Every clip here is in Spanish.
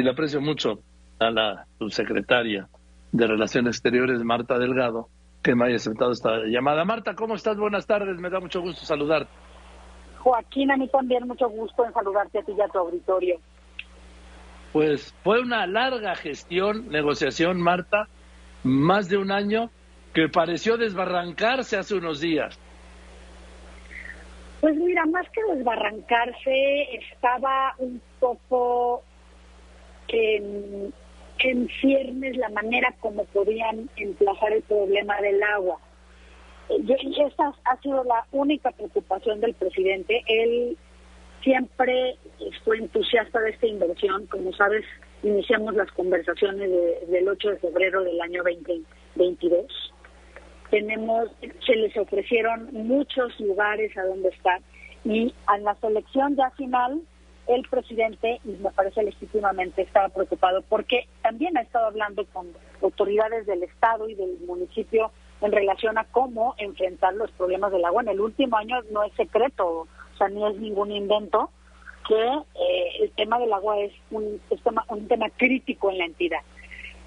y le aprecio mucho a la subsecretaria de Relaciones Exteriores, Marta Delgado, que me haya aceptado esta llamada. Marta, ¿cómo estás? Buenas tardes, me da mucho gusto saludarte. Joaquín, a mí también mucho gusto en saludarte a ti y a tu auditorio. Pues fue una larga gestión, negociación, Marta, más de un año, que pareció desbarrancarse hace unos días. Pues mira, más que desbarrancarse, estaba un poco en, ciernes la manera como podían emplazar el problema del agua. Yo, esa ha sido la única preocupación del presidente. Él siempre fue entusiasta de esta inversión. Como sabes, iniciamos las conversaciones del 8 de febrero del año 2022. Tenemos, se les ofrecieron muchos lugares a donde estar y a la selección ya final el presidente, y me parece legítimamente, estaba preocupado porque también ha estado hablando con autoridades del Estado y del municipio en relación a cómo enfrentar los problemas del agua. En el último año no es secreto, o sea, ni es ningún invento, que eh, el tema del agua es un, tema, un tema crítico en la entidad.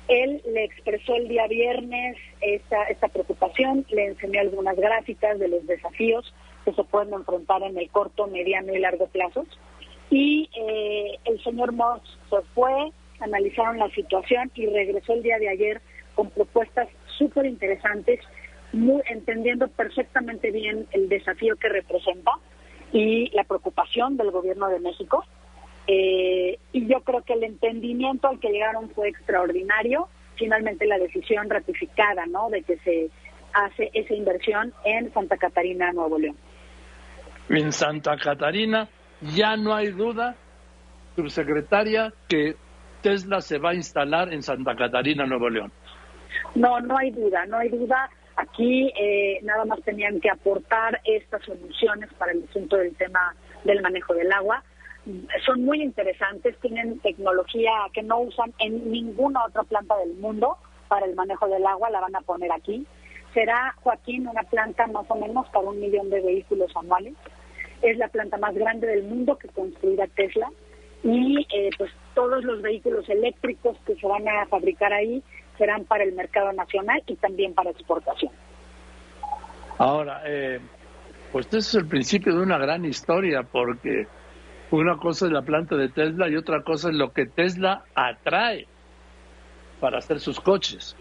Él le expresó el día viernes esta, esta preocupación, le enseñó algunas gráficas de los desafíos que se pueden enfrentar en el corto, mediano y largo plazo. Y eh, el señor Moss se fue, analizaron la situación y regresó el día de ayer con propuestas súper interesantes, muy, entendiendo perfectamente bien el desafío que representa y la preocupación del gobierno de México. Eh, y yo creo que el entendimiento al que llegaron fue extraordinario. Finalmente la decisión ratificada, ¿no? De que se hace esa inversión en Santa Catarina, Nuevo León. En Santa Catarina ya no hay duda, subsecretaria, que Tesla se va a instalar en Santa Catarina, Nuevo León. No, no hay duda, no hay duda. Aquí eh, nada más tenían que aportar estas soluciones para el asunto del tema del manejo del agua. Son muy interesantes, tienen tecnología que no usan en ninguna otra planta del mundo para el manejo del agua, la van a poner aquí. Será, Joaquín, una planta más o menos para un millón de vehículos anuales. Es la planta más grande del mundo que construirá Tesla y eh, pues todos los vehículos eléctricos que se van a fabricar ahí serán para el mercado nacional y también para exportación. Ahora, eh, pues este es el principio de una gran historia porque una cosa es la planta de Tesla y otra cosa es lo que Tesla atrae para hacer sus coches.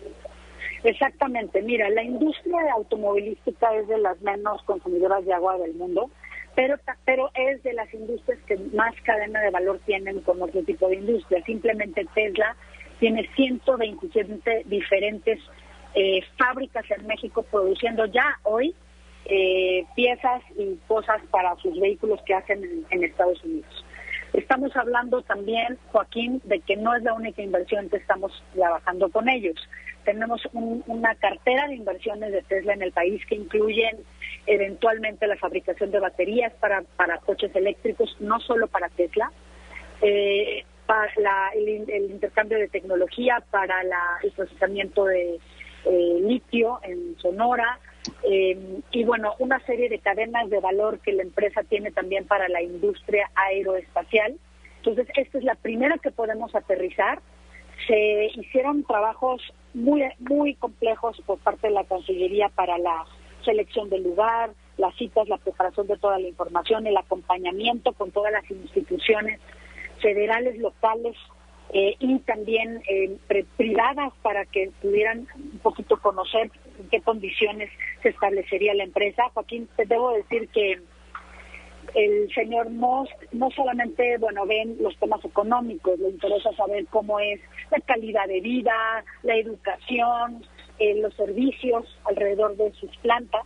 Exactamente, mira, la industria automovilística es de las menos consumidoras de agua del mundo, pero, es de las industrias que más cadena de valor tienen con otro tipo de industria. Simplemente Tesla tiene 127 diferentes eh, fábricas en México produciendo ya hoy eh, piezas y cosas para sus vehículos que hacen en, Estados Unidos. Estamos hablando también, Joaquín, de que no es la única inversión que estamos trabajando con ellos. Tenemos una cartera de inversiones de Tesla en el país que incluyen eventualmente la fabricación de baterías para, para coches eléctricos, no solo para Tesla, eh, para el, intercambio de tecnología para el procesamiento de eh, litio en Sonora eh, y bueno, una serie de cadenas de valor que la empresa tiene también para la industria aeroespacial. Entonces, esta es la primera que podemos aterrizar. Se hicieron trabajos muy, muy complejos por parte de la Cancillería para la selección del lugar, las citas, la preparación de toda la información, el acompañamiento con todas las instituciones federales, locales eh, y también eh, privadas para que pudieran un poquito conocer en qué condiciones se establecería la empresa. Joaquín, te debo decir que el señor Moss no solamente, bueno, ven los temas económicos, le interesa saber cómo es la calidad de vida, la educación, eh, los servicios alrededor de sus plantas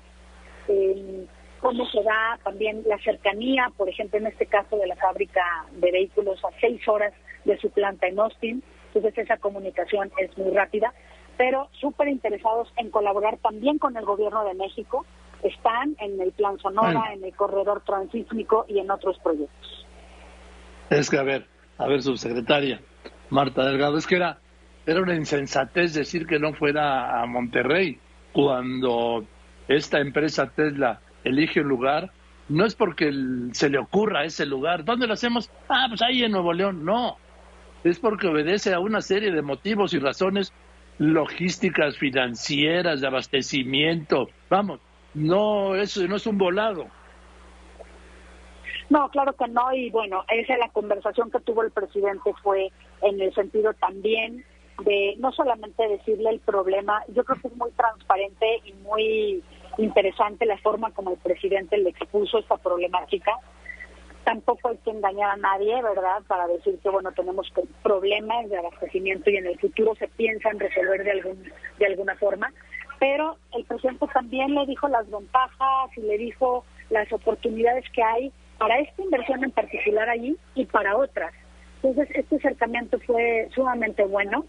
cómo se da también la cercanía, por ejemplo, en este caso de la fábrica de vehículos a seis horas de su planta en Austin. Entonces esa comunicación es muy rápida, pero súper interesados en colaborar también con el gobierno de México. Están en el Plan Sonora, en el Corredor Transísmico y en otros proyectos. Es que, a ver, a ver, subsecretaria Marta Delgado, es que era, era una insensatez decir que no fuera a Monterrey cuando esta empresa Tesla elige un lugar, no es porque se le ocurra ese lugar. ¿Dónde lo hacemos? Ah, pues ahí en Nuevo León. No. es porque obedece a una serie de motivos y razones logísticas, financieras, de abastecimiento. Vamos, no, eso no es un volado. No, claro que no, y bueno, esa es la conversación que tuvo el presidente fue en el sentido también de no solamente decirle el problema, yo creo que es muy transparente y muy interesante la forma como el presidente le expuso esta problemática. Tampoco hay que engañar a nadie, ¿verdad? Para decir que, bueno, tenemos problemas de abastecimiento y en el futuro se piensan resolver de, algún, de alguna forma. Pero el presidente también le dijo las ventajas y le dijo las oportunidades que hay para esta inversión en particular allí y para otras. Entonces, este acercamiento fue sumamente bueno.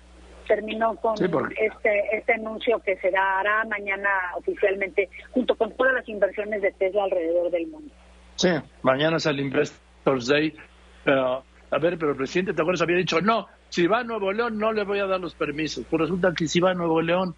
Terminó con este, este anuncio que se dará mañana oficialmente, junto con todas las inversiones de Tesla alrededor del mundo. Sí, mañana es el Investors Day. Pero, a ver, pero el presidente, ¿te acuerdas? Había dicho, no, si va a Nuevo León no le voy a dar los permisos. Pues resulta que si va a Nuevo León,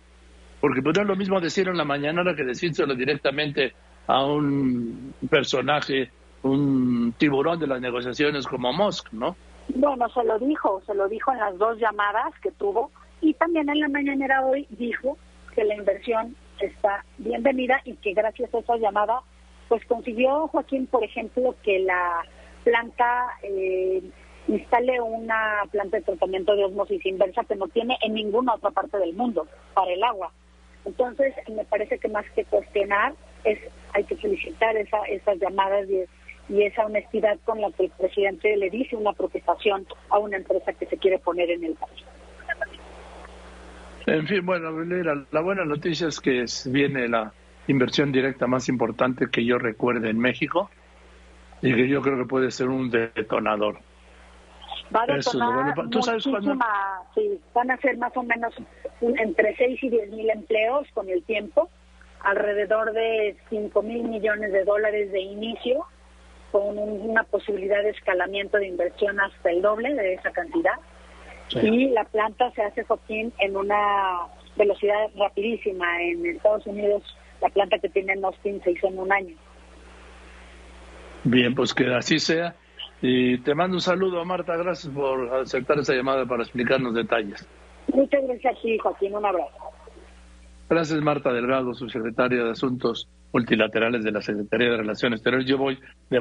porque pues no es lo mismo decir en la mañana que decírselo directamente a un personaje un tiburón de las negociaciones como Musk, ¿no? Bueno, se lo dijo, se lo dijo en las dos llamadas que tuvo y también en la mañanera hoy dijo que la inversión está bienvenida y que gracias a esa llamada pues consiguió Joaquín, por ejemplo, que la planta eh, instale una planta de tratamiento de osmosis inversa que no tiene en ninguna otra parte del mundo para el agua. Entonces, me parece que más que cuestionar, es hay que felicitar esa, esas llamadas y y esa honestidad con la que el presidente le dice una preocupación a una empresa que se quiere poner en el país. En fin, bueno, la buena noticia es que viene la inversión directa más importante que yo recuerde en México y que yo creo que puede ser un detonador. Va a detonar ¿tú sabes sí, van a ser más o menos entre 6 y 10 mil empleos con el tiempo, alrededor de 5 mil millones de dólares de inicio con una posibilidad de escalamiento de inversión hasta el doble de esa cantidad. Y la planta se hace, Joaquín, en una velocidad rapidísima. En Estados Unidos, la planta que tiene en Austin se hizo en un año. Bien, pues que así sea. Y te mando un saludo, Marta. Gracias por aceptar esa llamada para explicarnos detalles. Muchas gracias a Joaquín. Un abrazo. Gracias, Marta Delgado, subsecretaria de Asuntos Multilaterales de la Secretaría de Relaciones Exteriores. Yo voy de